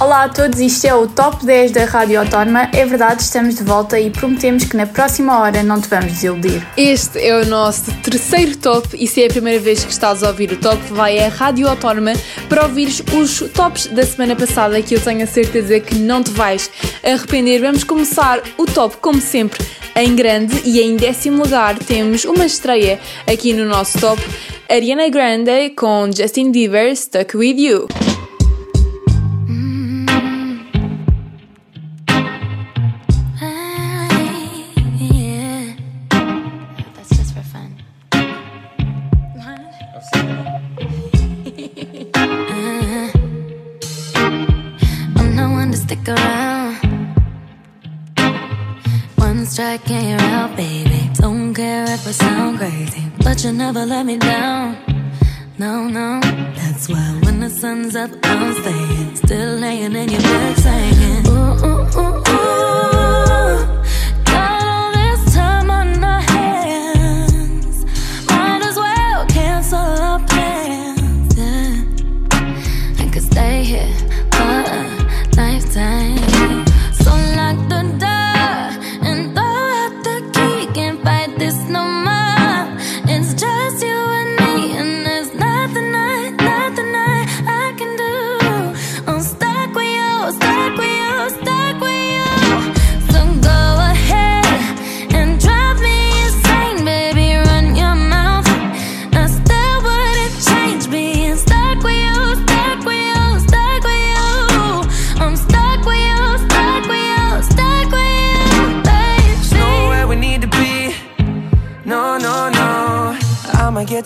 Olá a todos, isto é o Top 10 da Rádio Autónoma. É verdade, estamos de volta e prometemos que na próxima hora não te vamos desiludir. Este é o nosso terceiro top e se é a primeira vez que estás a ouvir o top, vai à Rádio Autónoma para ouvires os tops da semana passada que eu tenho a certeza que não te vais arrepender. Vamos começar o top, como sempre, em grande e em décimo lugar temos uma estreia aqui no nosso top. Ariana Grande com Justin Bieber, Stuck With You. Sun's up, I'm staying. Still laying in your bed,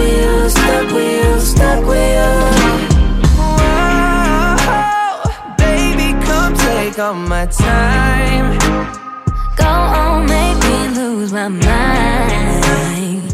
With you, stuck with you, stuck with you take all my time. Go on, make me lose my mind.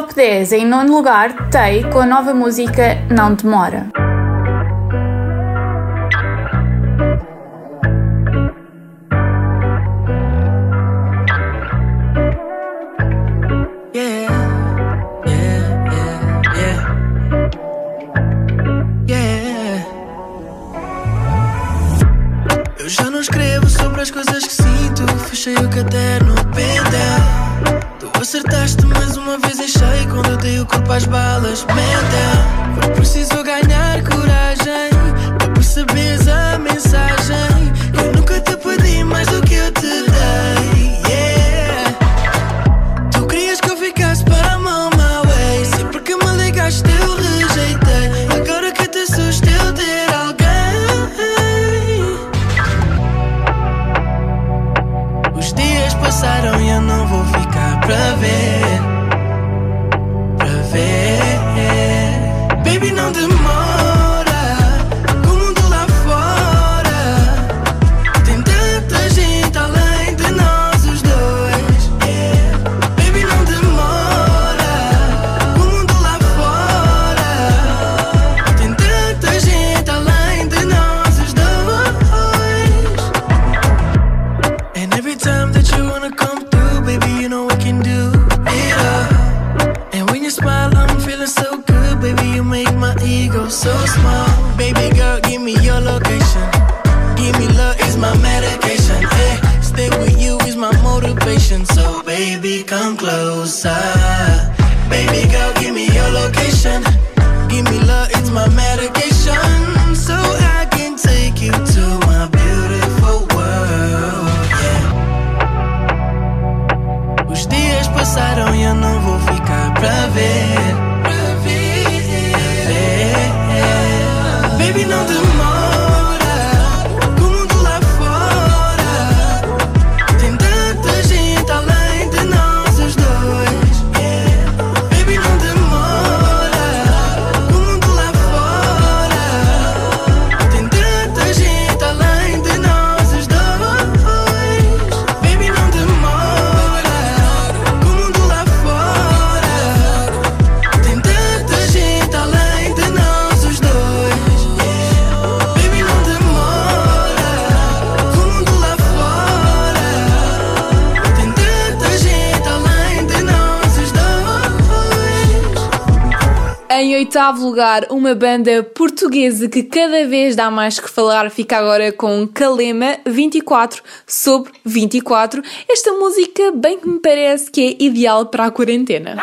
Top 10. Em nono lugar, Tay com a nova música Não Demora. oitavo lugar, uma banda portuguesa que cada vez dá mais que falar, fica agora com Calema 24 sobre 24. Esta música, bem que me parece que é ideal para a quarentena.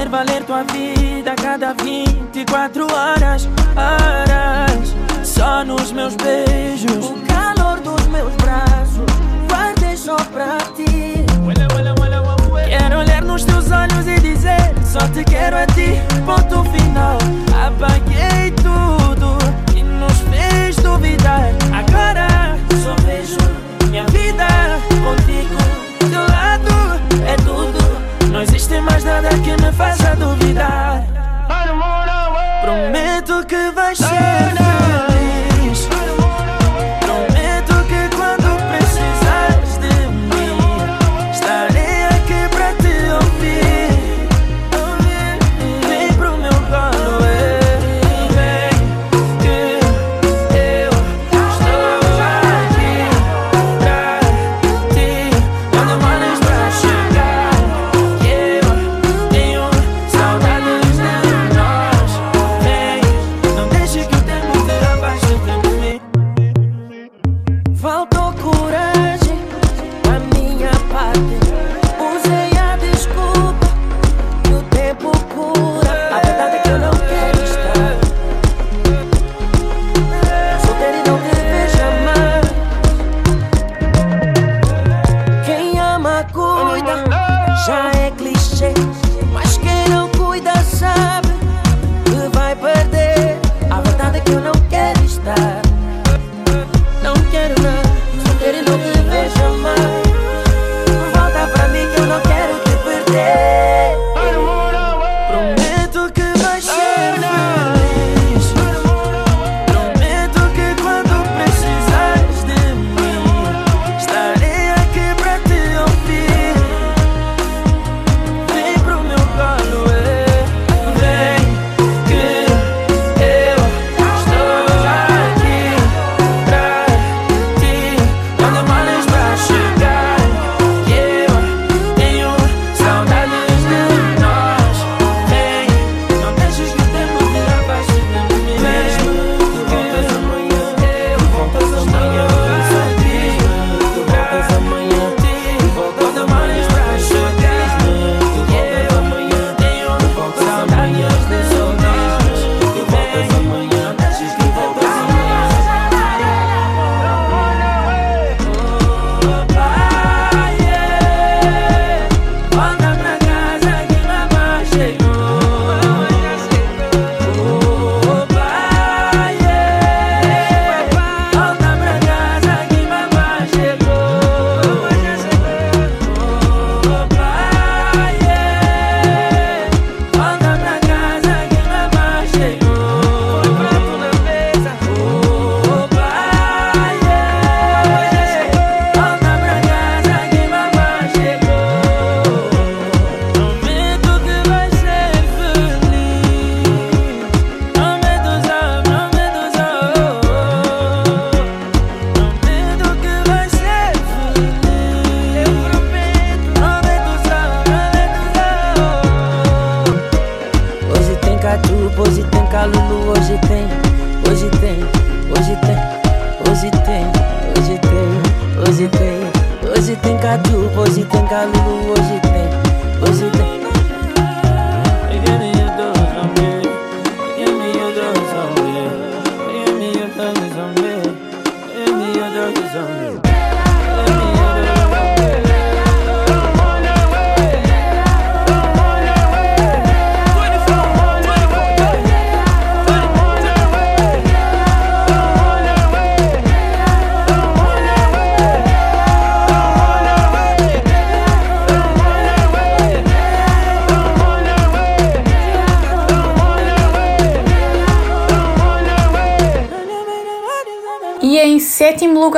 fazer valer tua vida cada 24 horas, horas. Só nos meus beijos, o calor dos meus braços, guardei só pra ti. Quero olhar nos teus olhos e dizer: Só te quero a ti, ponto final. Apaguei tudo que nos fez duvidar. Agora só vejo minha vida contigo. Não existe mais nada que me faça duvidar. Prometo que vais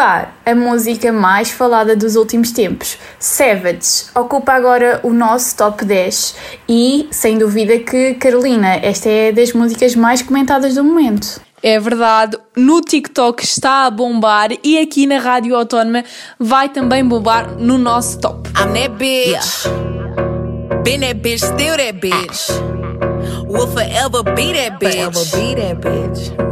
lugar, a música mais falada dos últimos tempos, Savage, ocupa agora o nosso top 10 e, sem dúvida que, Carolina, esta é das músicas mais comentadas do momento. É verdade, no TikTok está a bombar e aqui na Rádio Autónoma vai também bombar no nosso top. I'm that bitch. Been that bitch, still that bitch. Will forever be that bitch. Forever be that bitch.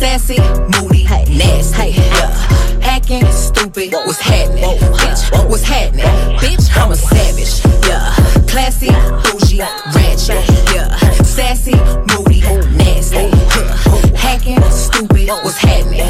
Sassy, moody, nasty. Yeah. Acting stupid. What's happening? Bitch, what's happening? Bitch, I'm a savage. Yeah. Classy, bougie, ratchet. Yeah. Sassy, moody, nasty. Yeah. Hacking, stupid. What's happening?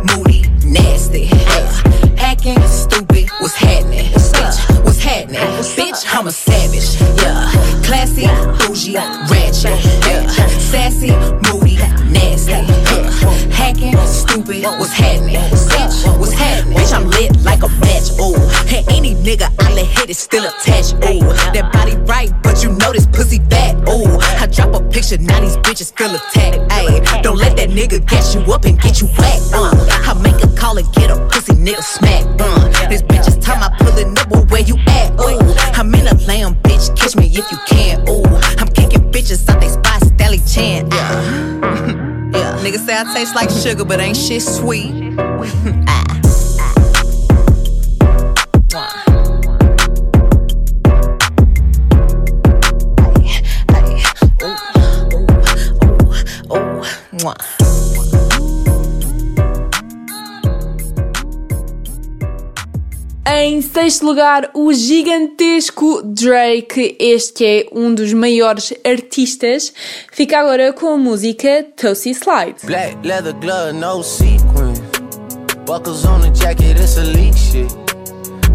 picture, now these bitches feel attacked. Ayy, don't let that nigga gas you up and get you whacked. Uh, I make a call and get a pussy nigga smack. Uh, this bitch is time I pulling up, well, where you at? Ooh, I'm in a lamb, bitch, catch me if you can. Ooh, I'm kicking bitches out they spot, Stelly Chan. Yeah. yeah, niggas say I taste like sugar, but ain't shit sweet. Em sexto lugar, o gigantesco Drake, este que é um dos maiores artistas, fica agora com a música Tootsie Slide. Black leather glove, no sequin. Buckles on the jacket, it's elite shit.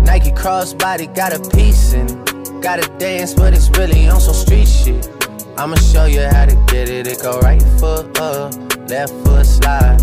Nike crossbody got a piece in it. Gotta dance, but it's really on some street shit. I'ma show you how to get it. It go right foot up, left foot slide,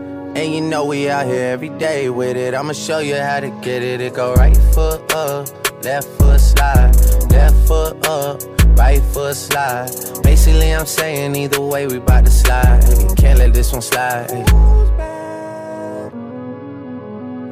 And you know we out here every day with it. I'ma show you how to get it. It go right foot up, left foot slide, left foot up, right foot slide. Basically, I'm saying either way, we bout to slide. Can't let this one slide.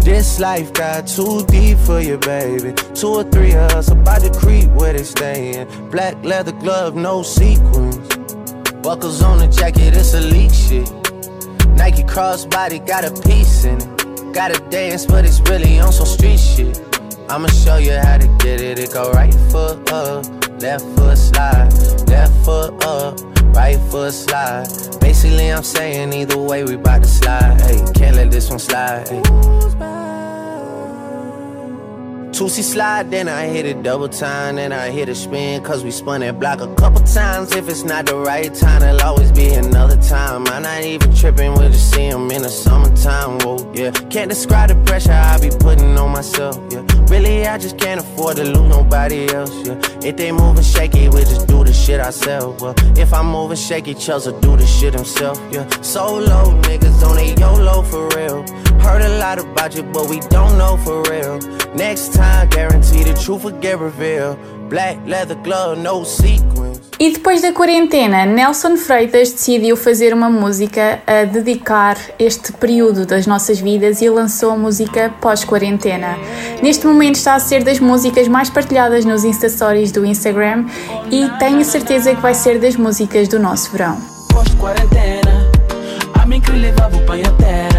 This life got too deep for you, baby. Two or three of us about to creep where they stayin'. Black leather glove, no sequins. Buckles on the jacket, it's elite shit. Nike crossbody got a piece in it. Gotta dance, but it's really on some street shit. I'ma show you how to get it. It go right foot up, left foot slide, left foot up, right foot slide. Basically, I'm saying either way, we bout to slide. Hey, can't let this one slide. Hey. Toosie slide, then I hit it double time, then I hit a spin, cause we spun that block a couple times. If it's not the right time, it'll always be another time. I'm not even tripping, we'll just see him in the summertime, whoa, yeah. Can't describe the pressure I be putting on myself, yeah. Really, I just can't afford to lose nobody else, yeah. If they moving shaky, we just do the shit ourselves, well. If I'm moving shaky, Chelsea do the shit himself, yeah. Solo niggas on a YOLO for real. Heard a lot about you, but we don't know for real. Next time, guarantee the truth will get revealed. Black leather glove, no sequins. E depois da quarentena, Nelson Freitas decidiu fazer uma música a dedicar este período das nossas vidas e lançou a música pós-quarentena. Neste momento está a ser das músicas mais partilhadas nos Insta Stories do Instagram e tenho certeza que vai ser das músicas do nosso verão. Pós-quarentena, a mim que levava o panho à terra.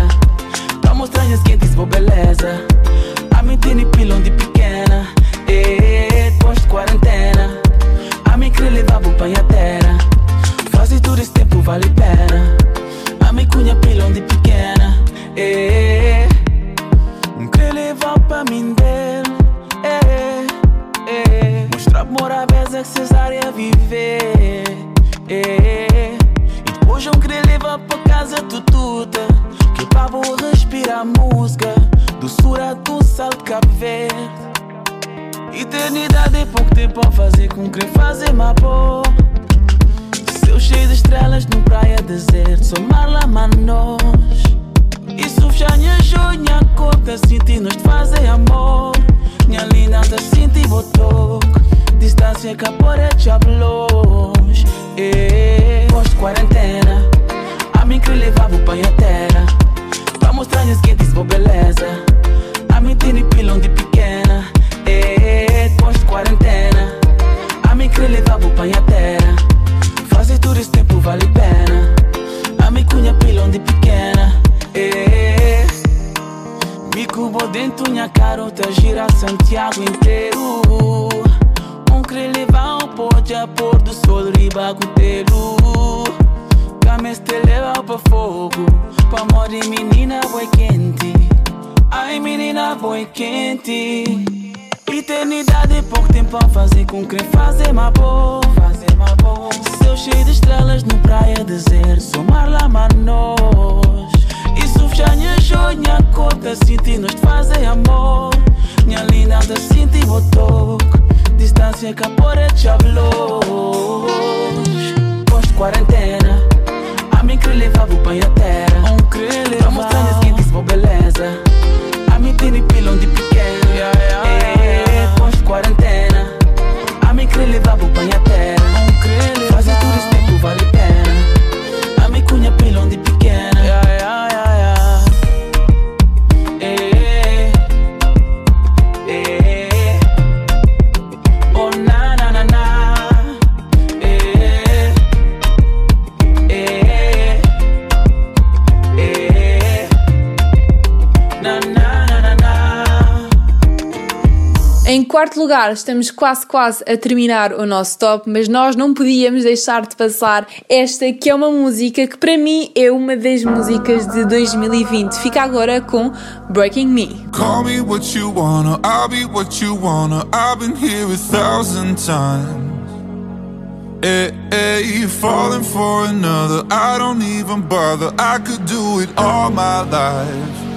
Lugar, estamos quase quase a terminar o nosso top, mas nós não podíamos deixar de passar esta que é uma música que para mim é uma das músicas de 2020. Fica agora com Breaking Me. Call me what you wanna, I'll be what you wanna. I've been here a thousand times. Hey, hey, falling for another, I don't even bother. I could do it all my life.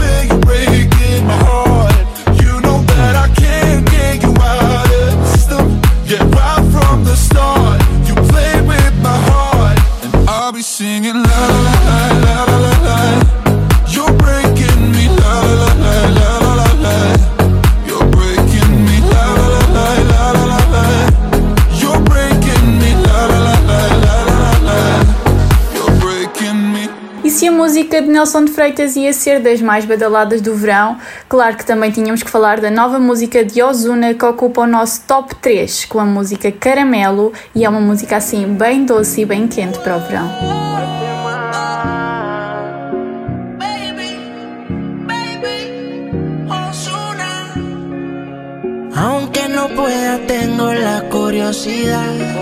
singing love Nelson de Freitas ia ser das mais badaladas do verão, claro que também tínhamos que falar da nova música de Ozuna que ocupa o nosso top 3, com a música Caramelo, e é uma música assim bem doce e bem quente para o verão. Aunque no pueda, tengo la curiosidad.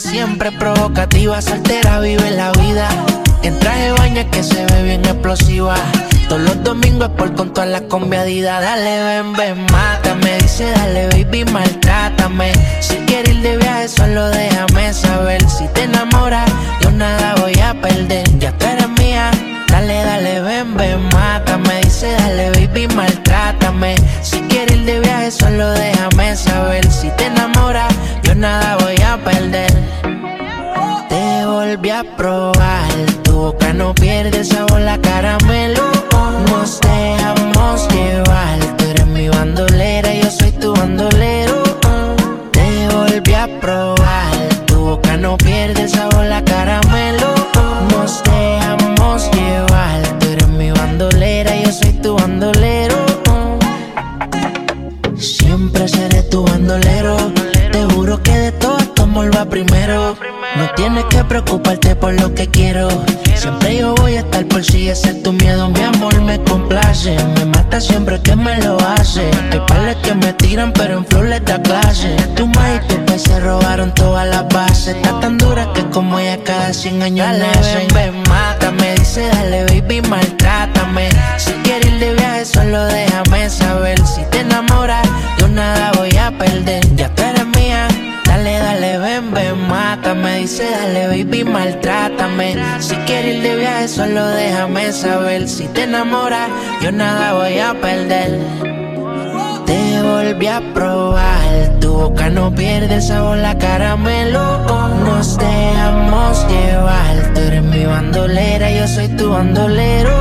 Siempre provocativa, soltera vive la vida. En traje de baño que se ve bien explosiva. Todos los domingos por con todas las combiadidas. Dale, ven, ven, mátame. Dice, dale, baby, maltrátame. Si quieres ir de viaje, solo déjame saber. Si te enamoras, yo nada voy a perder. Ya tú eres mía. Dale, dale, ven, ven, mátame. Dice, dale, baby, maltrátame. Si quieres ir de viaje, solo déjame saber. Si te enamoras, yo nada voy a perder. Volví a probar. Tu boca no pierde sabor, la caramelo. Nos dejamos preocuparte por lo que quiero. Siempre yo voy a estar por si ese es tu miedo. Mi amor me complace. Me mata siempre que me lo hace. Hay pales que me tiran, pero en flor les da clase. Tu ma y tu se robaron todas las bases. Está tan dura que como ella cada 100 años dale, ven, ven, mátame. Dice, dale, baby, maltrátame. Si quieres ir de viaje, solo déjame saber. Si te enamoras, yo nada mátame. Dice, dale, baby, maltrátame. Si quieres ir de viaje, solo déjame saber. Si te enamoras, yo nada voy a perder. Te volví a probar, tu boca no pierde el sabor, la caramelo. Nos dejamos llevar, tú eres mi bandolera, yo soy tu bandolero.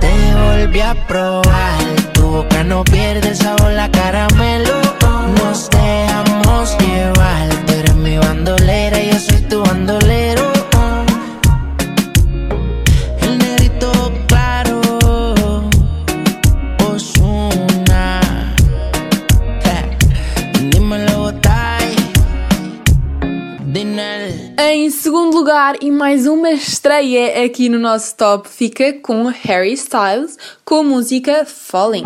Te volví a probar, tu boca no pierde el sabor, la caramelo. E mais uma estreia aqui no nosso top, fica com Harry Styles com a música Falling.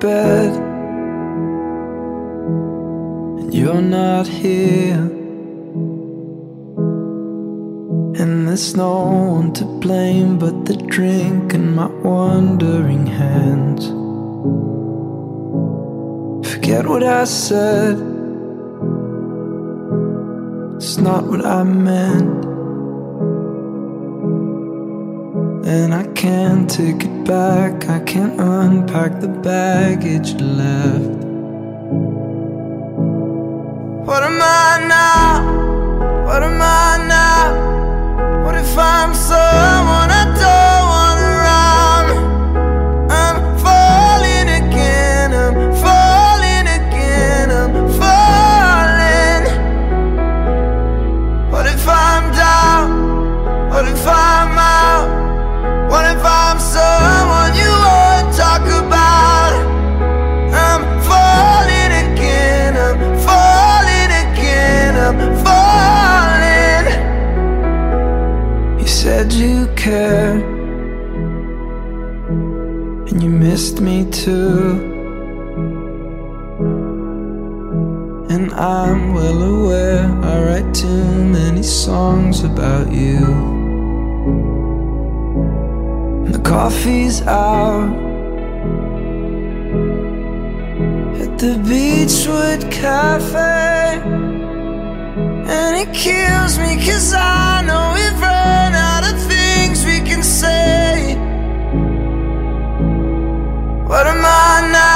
Bed, and you're not here. There's no one to blame but the drink and my wandering hands. Forget what I said, it's not what I meant. And I can't take it back, I can't unpack the baggage left. What am I now? What am I now? If I'm someone coffee's out at the Beachwood Cafe. And it kills me cause I know we've run out of things we can say. What am I now?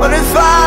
What if I'm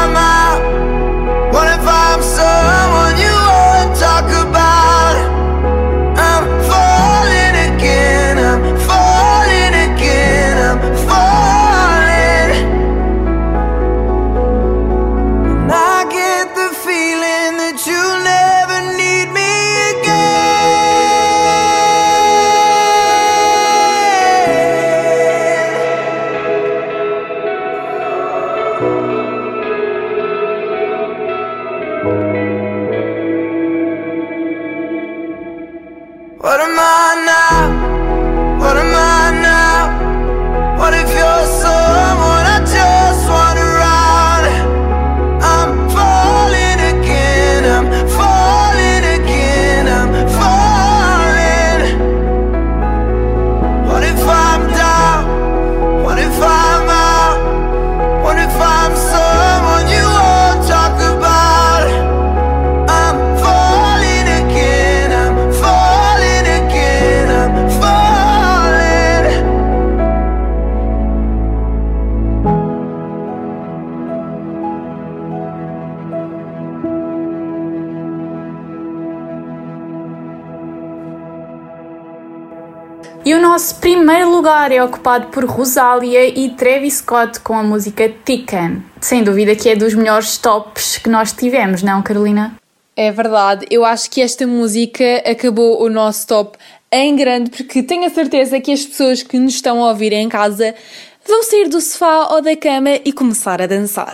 lugar é ocupado por Rosália e Travis Scott com a música Tican. Sem dúvida que é dos melhores tops que nós tivemos, não, Carolina? É verdade, eu acho que esta música acabou o nosso top em grande, porque tenho a certeza que as pessoas que nos estão a ouvir em casa vão sair do sofá ou da cama e começar a dançar.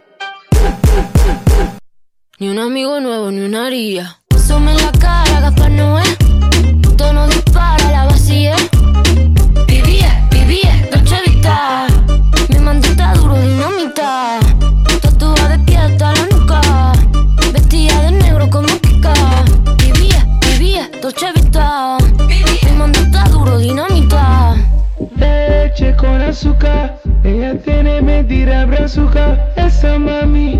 Ni un amigo nuevo, ni una haría. Sume la cara, Gaspar Noé. Tono dispara, la vacía. Vivía, vivía, Dolce Vita. Mi mandita duro, dinamita. Tatuada de pie hasta la nuca. Vestida de negro como Kika. Vivía, vivía, Dolce Vita. Mi mandita duro, dinamita. Leche con azúcar, ella tiene mentira brazuca. Esa mami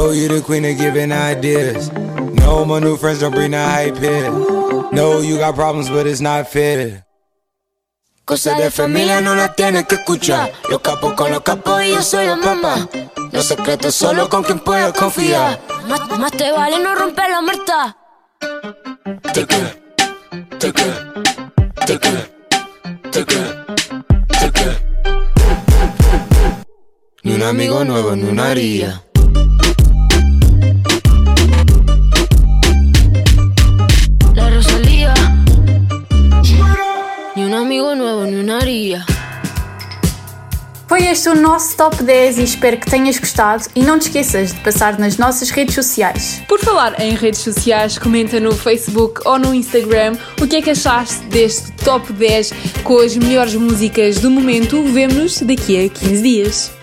Know you the queen of giving ideas. No, my new friends don't bring the hype here. No, you got problems, but it's not fair. Cosa de familia no la tienes que escuchar. Los capos con los capos y yo soy la mamá. Los secretos solo con quien puedas confiar. Más, más te vale no romper la muerta. Ni un amigo nuevo, ni una haría. Amigo nuevo, ni una haría. Foi este o nosso top 10 e espero que tenhas gostado e não te esqueças de passar nas nossas redes sociais. Por falar em redes sociais, comenta no Facebook ou no Instagram o que é que achaste deste top 10 com as melhores músicas do momento. Vemo-nos daqui a 15 dias.